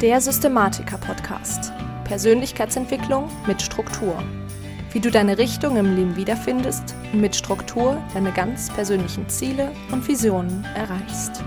Der Systematiker-Podcast. Persönlichkeitsentwicklung mit Struktur. Wie du deine Richtung im Leben wiederfindest und mit Struktur deine ganz persönlichen Ziele und Visionen erreichst.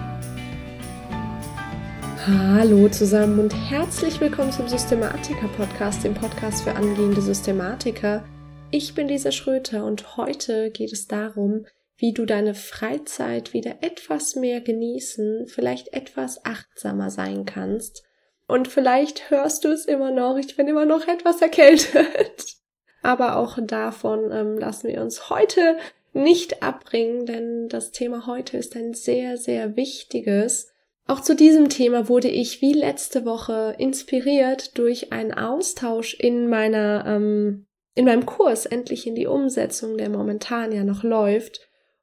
Hallo zusammen und herzlich willkommen zum Systematiker-Podcast, dem Podcast für angehende Systematiker. Ich bin Lisa Schröter und heute geht es darum, wie du deine Freizeit wieder etwas mehr genießen, vielleicht etwas achtsamer sein kannst und vielleicht hörst du es immer noch. Ich bin immer noch etwas erkältet. Aber auch davon ähm, lassen wir uns heute nicht abbringen, denn das Thema heute ist ein sehr, sehr wichtiges. Auch zu diesem Thema wurde ich wie letzte Woche inspiriert durch einen Austausch in meiner, ähm, in meinem Kurs endlich in die Umsetzung, der momentan ja noch läuft.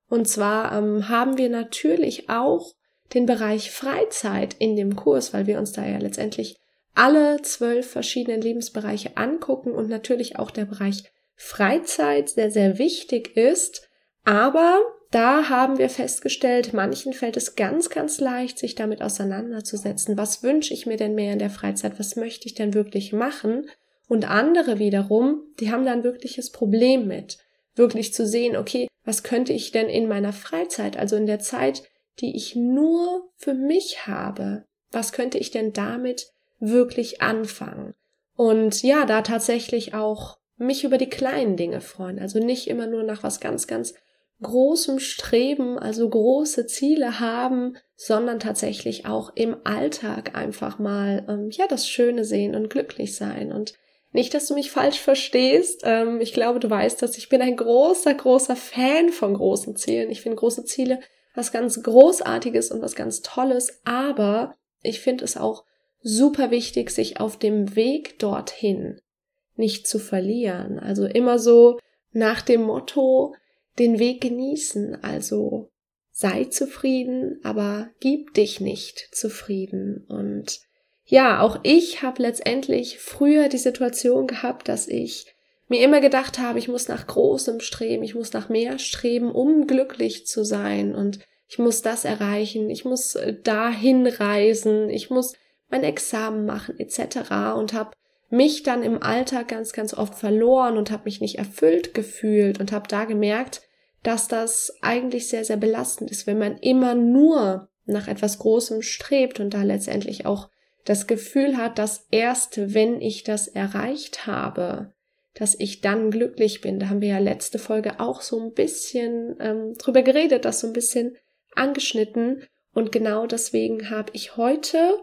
Und zwar ähm, haben wir natürlich auch den Bereich Freizeit in dem Kurs, weil wir uns da ja letztendlich alle zwölf verschiedenen Lebensbereiche angucken und natürlich auch der Bereich Freizeit sehr, sehr wichtig ist. Aber da haben wir festgestellt, manchen fällt es ganz, ganz leicht, sich damit auseinanderzusetzen. Was wünsche ich mir denn mehr in der Freizeit? Was möchte ich denn wirklich machen? Und andere wiederum, die haben da ein wirkliches Problem mit, wirklich zu sehen, okay, was könnte ich denn in meiner Freizeit, also in der Zeit, die ich nur für mich habe, was könnte ich denn damit wirklich anfangen? Und ja, da tatsächlich auch mich über die kleinen Dinge freuen. Also nicht immer nur nach was ganz, ganz großem Streben, also große Ziele haben, sondern tatsächlich auch im Alltag einfach mal ähm, ja das Schöne sehen und glücklich sein. Und nicht, dass du mich falsch verstehst. Ähm, ich glaube, du weißt, dass ich bin ein großer, großer Fan von großen Zielen. Ich finde große Ziele was ganz Großartiges und was ganz Tolles, aber ich finde es auch super wichtig, sich auf dem Weg dorthin nicht zu verlieren. Also immer so nach dem Motto, den Weg genießen, also sei zufrieden, aber gib dich nicht zufrieden. Und ja, auch ich habe letztendlich früher die Situation gehabt, dass ich mir immer gedacht habe, ich muss nach Großem streben, ich muss nach mehr streben, um glücklich zu sein und ich muss das erreichen, ich muss äh, dahin reisen, ich muss mein Examen machen etc. und habe mich dann im Alltag ganz, ganz oft verloren und habe mich nicht erfüllt gefühlt und habe da gemerkt, dass das eigentlich sehr, sehr belastend ist, wenn man immer nur nach etwas Großem strebt und da letztendlich auch das Gefühl hat, dass erst wenn ich das erreicht habe, dass ich dann glücklich bin. Da haben wir ja letzte Folge auch so ein bisschen ähm, drüber geredet, das so ein bisschen angeschnitten. Und genau deswegen habe ich heute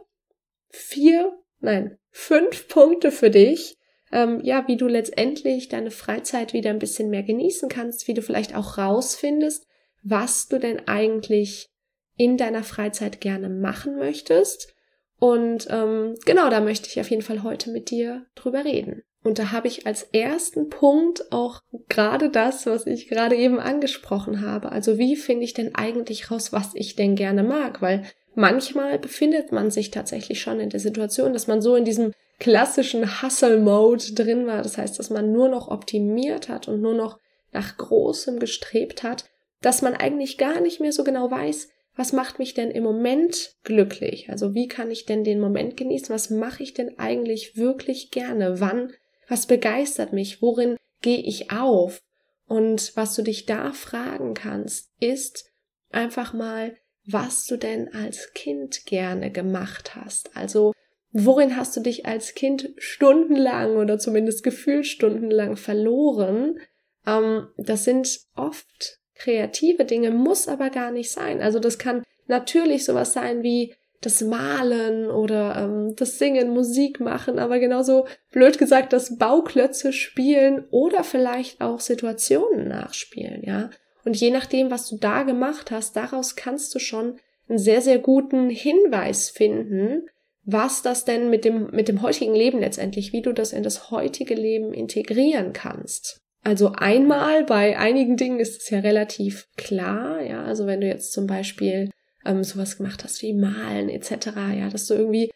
vier, nein, fünf Punkte für dich, ähm, ja, wie du letztendlich deine Freizeit wieder ein bisschen mehr genießen kannst, wie du vielleicht auch rausfindest, was du denn eigentlich in deiner Freizeit gerne machen möchtest. Und ähm, genau, da möchte ich auf jeden Fall heute mit dir drüber reden. Und da habe ich als ersten Punkt auch gerade das, was ich gerade eben angesprochen habe. Also wie finde ich denn eigentlich raus, was ich denn gerne mag? Weil manchmal befindet man sich tatsächlich schon in der Situation, dass man so in diesem klassischen Hustle-Mode drin war. Das heißt, dass man nur noch optimiert hat und nur noch nach Großem gestrebt hat, dass man eigentlich gar nicht mehr so genau weiß, was macht mich denn im Moment glücklich? Also wie kann ich denn den Moment genießen? Was mache ich denn eigentlich wirklich gerne? Wann was begeistert mich? Worin gehe ich auf? Und was du dich da fragen kannst, ist einfach mal, was du denn als Kind gerne gemacht hast. Also, worin hast du dich als Kind stundenlang oder zumindest gefühlt stundenlang verloren? Ähm, das sind oft kreative Dinge, muss aber gar nicht sein. Also, das kann natürlich sowas sein wie, das Malen oder ähm, das Singen, Musik machen, aber genauso blöd gesagt das Bauklötze spielen oder vielleicht auch Situationen nachspielen, ja. Und je nachdem, was du da gemacht hast, daraus kannst du schon einen sehr, sehr guten Hinweis finden, was das denn mit dem, mit dem heutigen Leben letztendlich, wie du das in das heutige Leben integrieren kannst. Also einmal bei einigen Dingen ist es ja relativ klar, ja, also wenn du jetzt zum Beispiel ähm, sowas gemacht hast wie Malen etc., ja, dass du irgendwie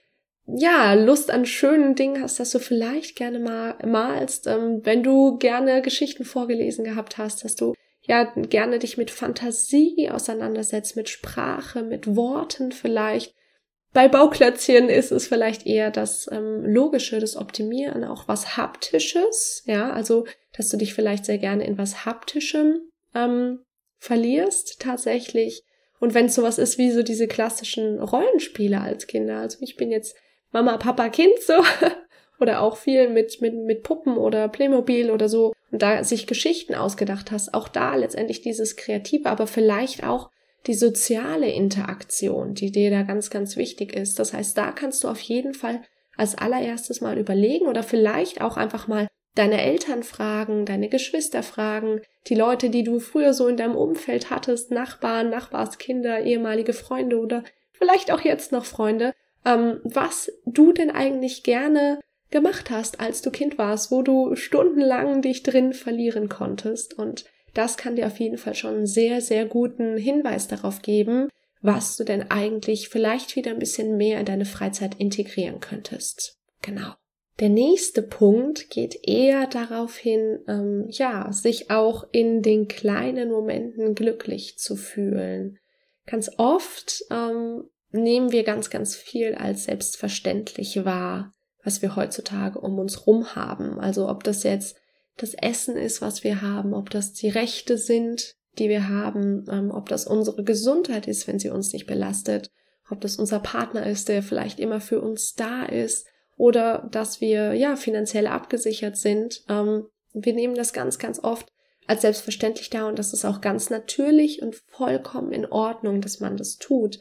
ja, Lust an schönen Dingen hast, dass du vielleicht gerne mal malst, ähm, wenn du gerne Geschichten vorgelesen gehabt hast, dass du ja gerne dich mit Fantasie auseinandersetzt, mit Sprache, mit Worten vielleicht, bei Bauklötzchen ist es vielleicht eher das ähm, Logische, das Optimieren, auch was Haptisches, ja, also dass du dich vielleicht sehr gerne in was Haptischem ähm, verlierst tatsächlich. Und wenn es sowas ist wie so diese klassischen Rollenspiele als Kinder, also ich bin jetzt Mama, Papa, Kind so, oder auch viel mit, mit, mit Puppen oder Playmobil oder so, und da sich Geschichten ausgedacht hast, auch da letztendlich dieses Kreative, aber vielleicht auch die soziale Interaktion, die dir da ganz, ganz wichtig ist. Das heißt, da kannst du auf jeden Fall als allererstes mal überlegen oder vielleicht auch einfach mal deine Eltern fragen, deine Geschwister fragen, die Leute, die du früher so in deinem Umfeld hattest, Nachbarn, Nachbarskinder, ehemalige Freunde oder vielleicht auch jetzt noch Freunde, ähm, was du denn eigentlich gerne gemacht hast, als du Kind warst, wo du stundenlang dich drin verlieren konntest und das kann dir auf jeden Fall schon einen sehr, sehr guten Hinweis darauf geben, was du denn eigentlich vielleicht wieder ein bisschen mehr in deine Freizeit integrieren könntest. Genau. Der nächste Punkt geht eher darauf hin, ähm, ja, sich auch in den kleinen Momenten glücklich zu fühlen. Ganz oft ähm, nehmen wir ganz, ganz viel als selbstverständlich wahr, was wir heutzutage um uns rum haben. Also ob das jetzt das Essen ist, was wir haben, ob das die Rechte sind, die wir haben, ähm, ob das unsere Gesundheit ist, wenn sie uns nicht belastet, ob das unser Partner ist, der vielleicht immer für uns da ist, oder dass wir ja finanziell abgesichert sind. Ähm, wir nehmen das ganz, ganz oft als selbstverständlich da und das ist auch ganz natürlich und vollkommen in Ordnung, dass man das tut.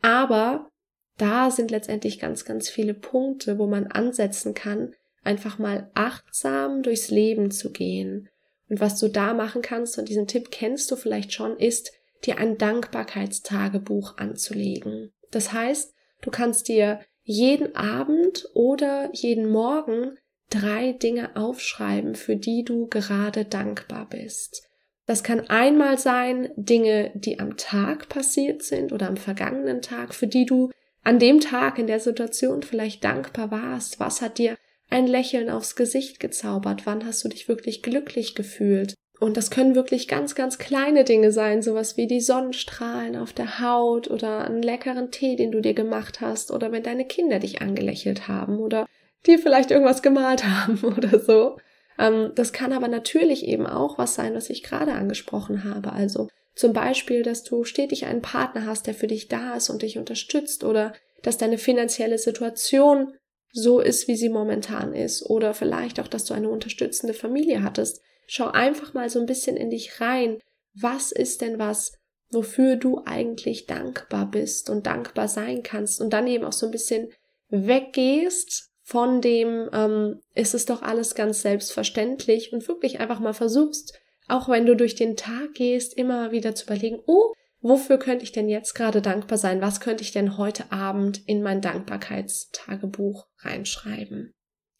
Aber da sind letztendlich ganz, ganz viele Punkte, wo man ansetzen kann, einfach mal achtsam durchs Leben zu gehen. Und was du da machen kannst, und diesen Tipp kennst du vielleicht schon, ist, dir ein Dankbarkeitstagebuch anzulegen. Das heißt, du kannst dir jeden Abend oder jeden Morgen drei Dinge aufschreiben, für die du gerade dankbar bist. Das kann einmal sein Dinge, die am Tag passiert sind oder am vergangenen Tag, für die du an dem Tag in der Situation vielleicht dankbar warst. Was hat dir ein Lächeln aufs Gesicht gezaubert? Wann hast du dich wirklich glücklich gefühlt? Und das können wirklich ganz, ganz kleine Dinge sein, sowas wie die Sonnenstrahlen auf der Haut oder einen leckeren Tee, den du dir gemacht hast, oder wenn deine Kinder dich angelächelt haben oder dir vielleicht irgendwas gemalt haben oder so. Ähm, das kann aber natürlich eben auch was sein, was ich gerade angesprochen habe. Also zum Beispiel, dass du stetig einen Partner hast, der für dich da ist und dich unterstützt oder dass deine finanzielle Situation so ist, wie sie momentan ist. Oder vielleicht auch, dass du eine unterstützende Familie hattest. Schau einfach mal so ein bisschen in dich rein. Was ist denn was, wofür du eigentlich dankbar bist und dankbar sein kannst und dann eben auch so ein bisschen weggehst von dem, ähm, ist es doch alles ganz selbstverständlich und wirklich einfach mal versuchst, auch wenn du durch den Tag gehst, immer wieder zu überlegen, oh, Wofür könnte ich denn jetzt gerade dankbar sein? Was könnte ich denn heute Abend in mein Dankbarkeitstagebuch reinschreiben?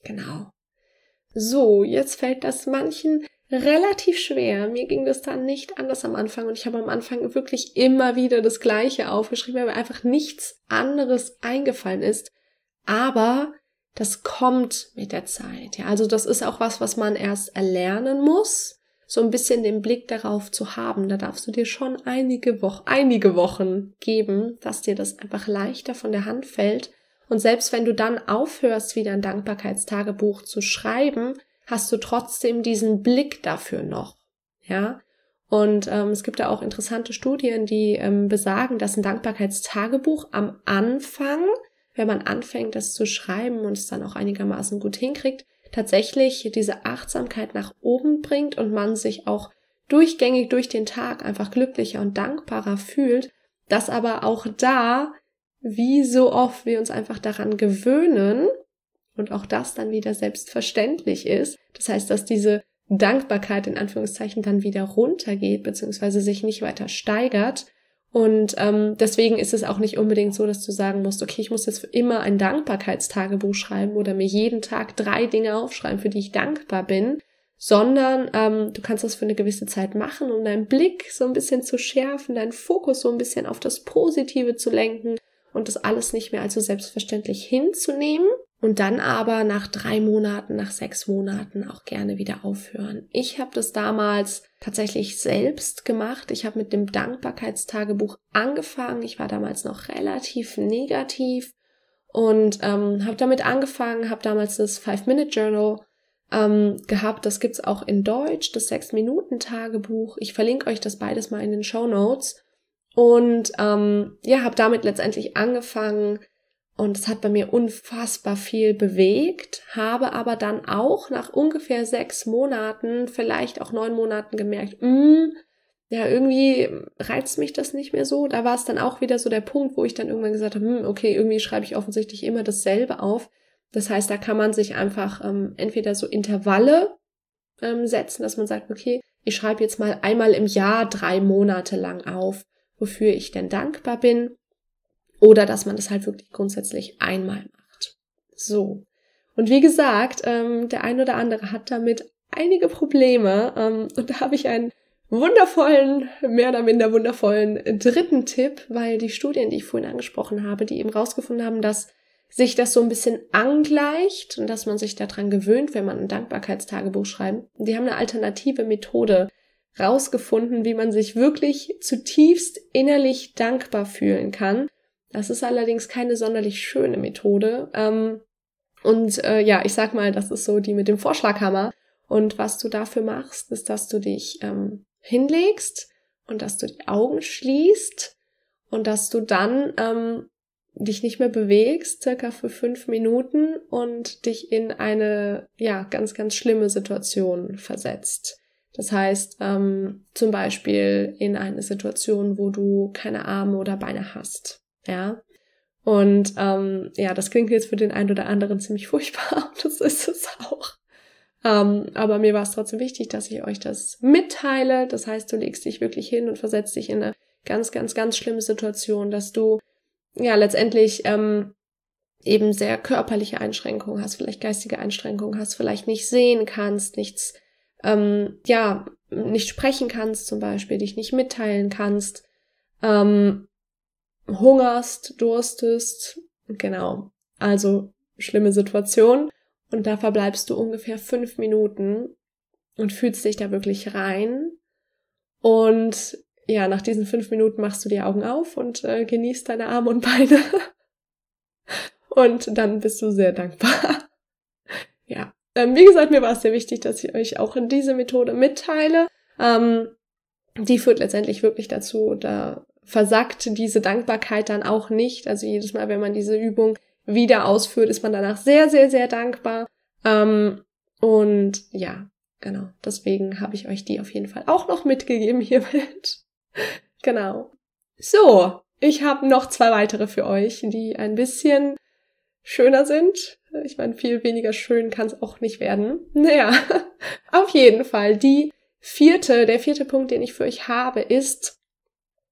Genau. So, jetzt fällt das manchen relativ schwer. Mir ging das dann nicht anders am Anfang und ich habe am Anfang wirklich immer wieder das Gleiche aufgeschrieben, weil mir einfach nichts anderes eingefallen ist. Aber das kommt mit der Zeit. Ja, also das ist auch was, was man erst erlernen muss so ein bisschen den Blick darauf zu haben. Da darfst du dir schon einige Wochen, einige Wochen geben, dass dir das einfach leichter von der Hand fällt. Und selbst wenn du dann aufhörst, wieder ein Dankbarkeitstagebuch zu schreiben, hast du trotzdem diesen Blick dafür noch. Ja. Und ähm, es gibt da auch interessante Studien, die ähm, besagen, dass ein Dankbarkeitstagebuch am Anfang, wenn man anfängt, das zu schreiben und es dann auch einigermaßen gut hinkriegt, tatsächlich diese Achtsamkeit nach oben bringt und man sich auch durchgängig durch den Tag einfach glücklicher und dankbarer fühlt, dass aber auch da, wie so oft wir uns einfach daran gewöhnen und auch das dann wieder selbstverständlich ist. Das heißt, dass diese Dankbarkeit in Anführungszeichen dann wieder runtergeht, beziehungsweise sich nicht weiter steigert, und ähm, deswegen ist es auch nicht unbedingt so, dass du sagen musst, okay, ich muss jetzt für immer ein Dankbarkeitstagebuch schreiben oder mir jeden Tag drei Dinge aufschreiben, für die ich dankbar bin, sondern ähm, du kannst das für eine gewisse Zeit machen, um deinen Blick so ein bisschen zu schärfen, deinen Fokus so ein bisschen auf das Positive zu lenken und das alles nicht mehr allzu selbstverständlich hinzunehmen. Und dann aber nach drei Monaten, nach sechs Monaten auch gerne wieder aufhören. Ich habe das damals tatsächlich selbst gemacht. Ich habe mit dem Dankbarkeitstagebuch angefangen. Ich war damals noch relativ negativ und ähm, habe damit angefangen, habe damals das Five-Minute-Journal ähm, gehabt. Das gibt's auch in Deutsch, das Sechs-Minuten-Tagebuch. Ich verlinke euch das beides mal in den Show Notes. Und ähm, ja, habe damit letztendlich angefangen, und es hat bei mir unfassbar viel bewegt, habe aber dann auch nach ungefähr sechs Monaten, vielleicht auch neun Monaten gemerkt, mm, ja, irgendwie reizt mich das nicht mehr so. Da war es dann auch wieder so der Punkt, wo ich dann irgendwann gesagt habe, hm, okay, irgendwie schreibe ich offensichtlich immer dasselbe auf. Das heißt, da kann man sich einfach ähm, entweder so Intervalle ähm, setzen, dass man sagt, okay, ich schreibe jetzt mal einmal im Jahr drei Monate lang auf, wofür ich denn dankbar bin oder dass man das halt wirklich grundsätzlich einmal macht. So. Und wie gesagt, ähm, der ein oder andere hat damit einige Probleme. Ähm, und da habe ich einen wundervollen, mehr oder minder wundervollen dritten Tipp, weil die Studien, die ich vorhin angesprochen habe, die eben rausgefunden haben, dass sich das so ein bisschen angleicht und dass man sich daran gewöhnt, wenn man ein Dankbarkeitstagebuch schreibt. Die haben eine alternative Methode rausgefunden, wie man sich wirklich zutiefst innerlich dankbar fühlen kann. Das ist allerdings keine sonderlich schöne Methode. Ähm, und äh, ja, ich sag mal, das ist so die mit dem Vorschlaghammer. Und was du dafür machst, ist, dass du dich ähm, hinlegst und dass du die Augen schließt und dass du dann ähm, dich nicht mehr bewegst, circa für fünf Minuten und dich in eine, ja, ganz, ganz schlimme Situation versetzt. Das heißt, ähm, zum Beispiel in eine Situation, wo du keine Arme oder Beine hast ja. Und ähm, ja, das klingt jetzt für den einen oder anderen ziemlich furchtbar, das ist es auch. Ähm, aber mir war es trotzdem wichtig, dass ich euch das mitteile. Das heißt, du legst dich wirklich hin und versetzt dich in eine ganz, ganz, ganz schlimme Situation, dass du ja letztendlich ähm, eben sehr körperliche Einschränkungen hast, vielleicht geistige Einschränkungen hast, vielleicht nicht sehen kannst, nichts, ähm, ja, nicht sprechen kannst zum Beispiel, dich nicht mitteilen kannst. Ähm, hungerst, durstest. Genau. Also schlimme Situation. Und da verbleibst du ungefähr fünf Minuten und fühlst dich da wirklich rein. Und ja, nach diesen fünf Minuten machst du die Augen auf und äh, genießt deine Arme und Beine. und dann bist du sehr dankbar. ja. Ähm, wie gesagt, mir war es sehr wichtig, dass ich euch auch in diese Methode mitteile. Ähm, die führt letztendlich wirklich dazu, da versackt diese Dankbarkeit dann auch nicht. Also jedes Mal, wenn man diese Übung wieder ausführt, ist man danach sehr, sehr, sehr dankbar. Ähm, und ja, genau. Deswegen habe ich euch die auf jeden Fall auch noch mitgegeben hiermit. genau. So, ich habe noch zwei weitere für euch, die ein bisschen schöner sind. Ich meine, viel weniger schön kann es auch nicht werden. Naja, auf jeden Fall. Die vierte, der vierte Punkt, den ich für euch habe, ist,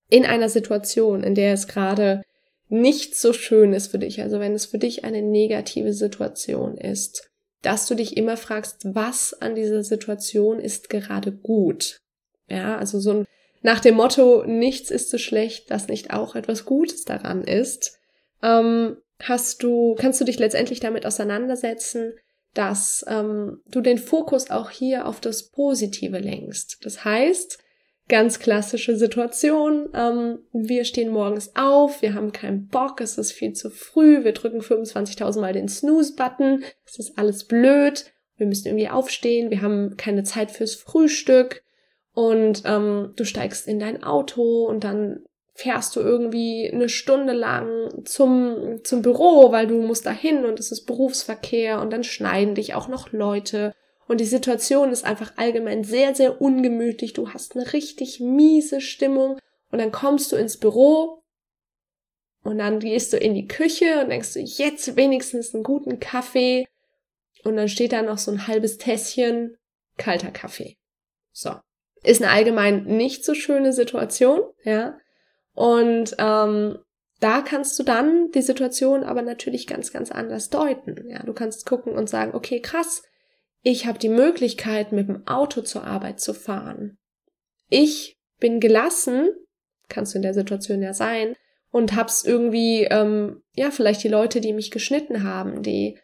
in einer Situation, in der es gerade nicht so schön ist für dich, also wenn es für dich eine negative Situation ist, dass du dich immer fragst, was an dieser Situation ist gerade gut. Ja, also so ein, nach dem Motto, nichts ist so schlecht, dass nicht auch etwas Gutes daran ist, ähm, hast du, kannst du dich letztendlich damit auseinandersetzen, dass ähm, du den Fokus auch hier auf das Positive lenkst. Das heißt, ganz klassische Situation. Ähm, wir stehen morgens auf, wir haben keinen Bock, es ist viel zu früh, wir drücken 25.000 Mal den Snooze-Button, es ist alles blöd, wir müssen irgendwie aufstehen, wir haben keine Zeit fürs Frühstück und ähm, du steigst in dein Auto und dann fährst du irgendwie eine Stunde lang zum, zum Büro, weil du musst dahin und es ist Berufsverkehr und dann schneiden dich auch noch Leute und die Situation ist einfach allgemein sehr, sehr ungemütlich. Du hast eine richtig miese Stimmung und dann kommst du ins Büro und dann gehst du in die Küche und denkst du, jetzt wenigstens einen guten Kaffee. Und dann steht da noch so ein halbes Tässchen kalter Kaffee. So. Ist eine allgemein nicht so schöne Situation, ja. Und ähm, da kannst du dann die Situation aber natürlich ganz, ganz anders deuten. Ja, du kannst gucken und sagen, okay, krass, ich habe die Möglichkeit, mit dem Auto zur Arbeit zu fahren. Ich bin gelassen, kannst du in der Situation ja sein, und hab's irgendwie, ähm, ja, vielleicht die Leute, die mich geschnitten haben, die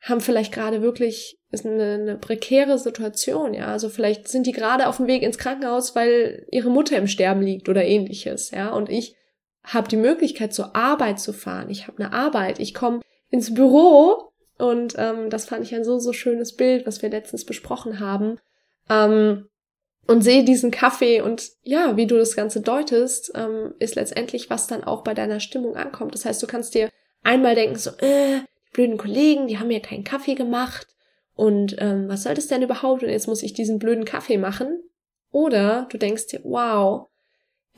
haben vielleicht gerade wirklich ist eine, eine prekäre Situation, ja. Also vielleicht sind die gerade auf dem Weg ins Krankenhaus, weil ihre Mutter im Sterben liegt oder ähnliches, ja. Und ich habe die Möglichkeit, zur Arbeit zu fahren. Ich habe eine Arbeit. Ich komme ins Büro und ähm, das fand ich ein so, so schönes Bild, was wir letztens besprochen haben. Ähm, und sehe diesen Kaffee und ja, wie du das Ganze deutest, ähm, ist letztendlich, was dann auch bei deiner Stimmung ankommt. Das heißt, du kannst dir einmal denken, so, äh, die blöden Kollegen, die haben mir keinen Kaffee gemacht und ähm, was soll das denn überhaupt? Und jetzt muss ich diesen blöden Kaffee machen. Oder du denkst dir, wow,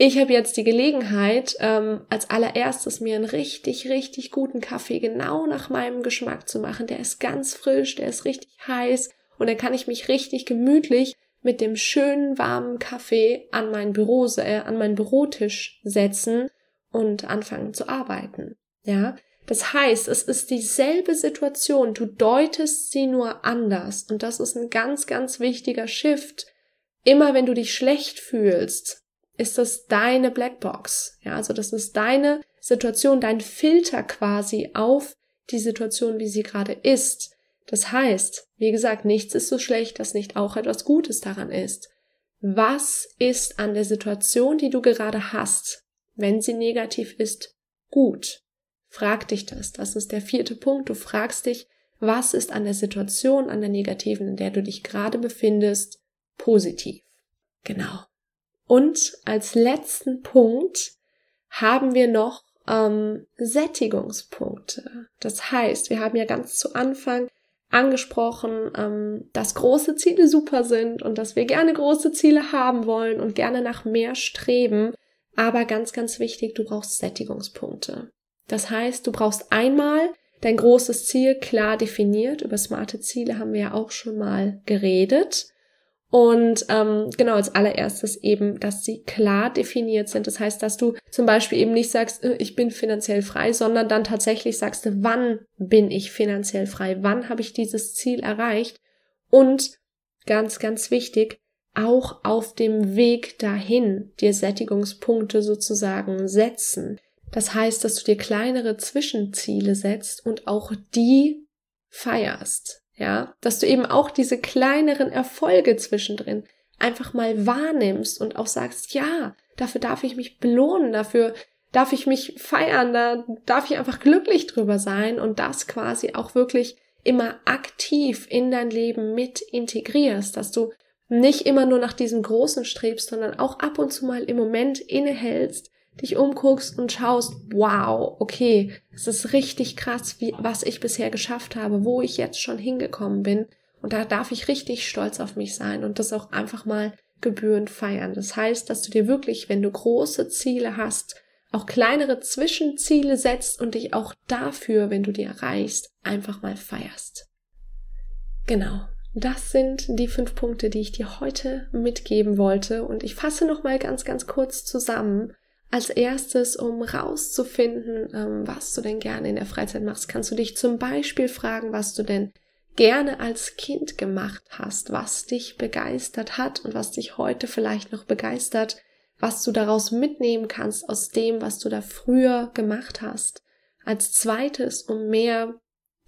ich habe jetzt die Gelegenheit, ähm, als allererstes mir einen richtig, richtig guten Kaffee genau nach meinem Geschmack zu machen. Der ist ganz frisch, der ist richtig heiß und dann kann ich mich richtig gemütlich mit dem schönen warmen Kaffee an mein Büro, äh, an meinen Bürotisch setzen und anfangen zu arbeiten. Ja, das heißt, es ist dieselbe Situation, du deutest sie nur anders und das ist ein ganz, ganz wichtiger Shift. Immer wenn du dich schlecht fühlst, ist das deine Blackbox. Ja, also das ist deine Situation, dein Filter quasi auf die Situation, wie sie gerade ist. Das heißt, wie gesagt, nichts ist so schlecht, dass nicht auch etwas Gutes daran ist. Was ist an der Situation, die du gerade hast, wenn sie negativ ist, gut? Frag dich das. Das ist der vierte Punkt. Du fragst dich, was ist an der Situation, an der negativen, in der du dich gerade befindest, positiv? Genau. Und als letzten Punkt haben wir noch ähm, Sättigungspunkte. Das heißt, wir haben ja ganz zu Anfang angesprochen, ähm, dass große Ziele super sind und dass wir gerne große Ziele haben wollen und gerne nach mehr streben. Aber ganz, ganz wichtig, du brauchst Sättigungspunkte. Das heißt, du brauchst einmal dein großes Ziel klar definiert. Über smarte Ziele haben wir ja auch schon mal geredet. Und ähm, genau als allererstes eben, dass sie klar definiert sind. Das heißt, dass du zum Beispiel eben nicht sagst, äh, ich bin finanziell frei, sondern dann tatsächlich sagst, wann bin ich finanziell frei? Wann habe ich dieses Ziel erreicht? Und ganz, ganz wichtig, auch auf dem Weg dahin dir Sättigungspunkte sozusagen setzen. Das heißt, dass du dir kleinere Zwischenziele setzt und auch die feierst. Ja, dass du eben auch diese kleineren Erfolge zwischendrin einfach mal wahrnimmst und auch sagst, ja, dafür darf ich mich belohnen, dafür darf ich mich feiern, da darf ich einfach glücklich drüber sein und das quasi auch wirklich immer aktiv in dein Leben mit integrierst, dass du nicht immer nur nach diesem Großen strebst, sondern auch ab und zu mal im Moment innehältst, dich umguckst und schaust, wow, okay, es ist richtig krass, wie, was ich bisher geschafft habe, wo ich jetzt schon hingekommen bin. Und da darf ich richtig stolz auf mich sein und das auch einfach mal gebührend feiern. Das heißt, dass du dir wirklich, wenn du große Ziele hast, auch kleinere Zwischenziele setzt und dich auch dafür, wenn du die erreichst, einfach mal feierst. Genau. Das sind die fünf Punkte, die ich dir heute mitgeben wollte. Und ich fasse noch mal ganz, ganz kurz zusammen. Als erstes, um rauszufinden, ähm, was du denn gerne in der Freizeit machst, kannst du dich zum Beispiel fragen, was du denn gerne als Kind gemacht hast, was dich begeistert hat und was dich heute vielleicht noch begeistert, was du daraus mitnehmen kannst aus dem, was du da früher gemacht hast. Als zweites, um mehr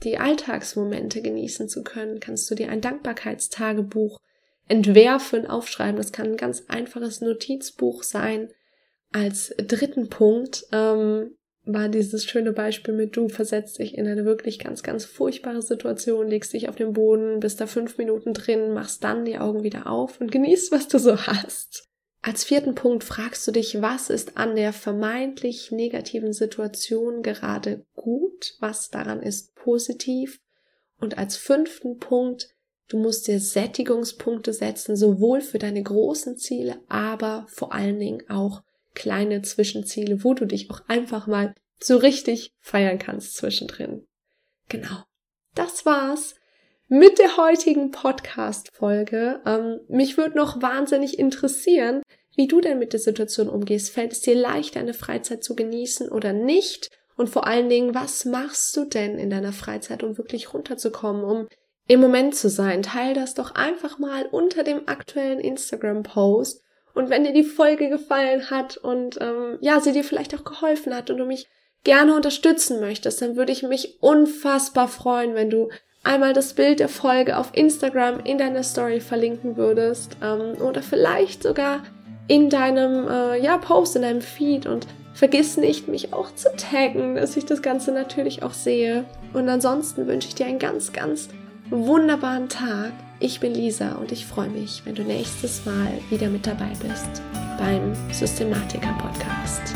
die Alltagsmomente genießen zu können, kannst du dir ein Dankbarkeitstagebuch entwerfen, aufschreiben. Das kann ein ganz einfaches Notizbuch sein, als dritten Punkt ähm, war dieses schöne Beispiel mit du versetzt dich in eine wirklich ganz, ganz furchtbare Situation, legst dich auf den Boden, bist da fünf Minuten drin, machst dann die Augen wieder auf und genießt, was du so hast. Als vierten Punkt fragst du dich, was ist an der vermeintlich negativen Situation gerade gut, was daran ist positiv. Und als fünften Punkt, du musst dir Sättigungspunkte setzen, sowohl für deine großen Ziele, aber vor allen Dingen auch kleine Zwischenziele, wo du dich auch einfach mal so richtig feiern kannst zwischendrin. Genau. Das war's mit der heutigen Podcast-Folge. Ähm, mich würde noch wahnsinnig interessieren, wie du denn mit der Situation umgehst. Fällt es dir leicht, deine Freizeit zu genießen oder nicht? Und vor allen Dingen, was machst du denn in deiner Freizeit, um wirklich runterzukommen, um im Moment zu sein? Teil das doch einfach mal unter dem aktuellen Instagram-Post und wenn dir die Folge gefallen hat und ähm, ja, sie dir vielleicht auch geholfen hat und du mich gerne unterstützen möchtest, dann würde ich mich unfassbar freuen, wenn du einmal das Bild der Folge auf Instagram in deiner Story verlinken würdest ähm, oder vielleicht sogar in deinem äh, ja, Post, in deinem Feed und vergiss nicht, mich auch zu taggen, dass ich das Ganze natürlich auch sehe. Und ansonsten wünsche ich dir einen ganz, ganz wunderbaren Tag. Ich bin Lisa und ich freue mich, wenn du nächstes Mal wieder mit dabei bist beim Systematiker Podcast.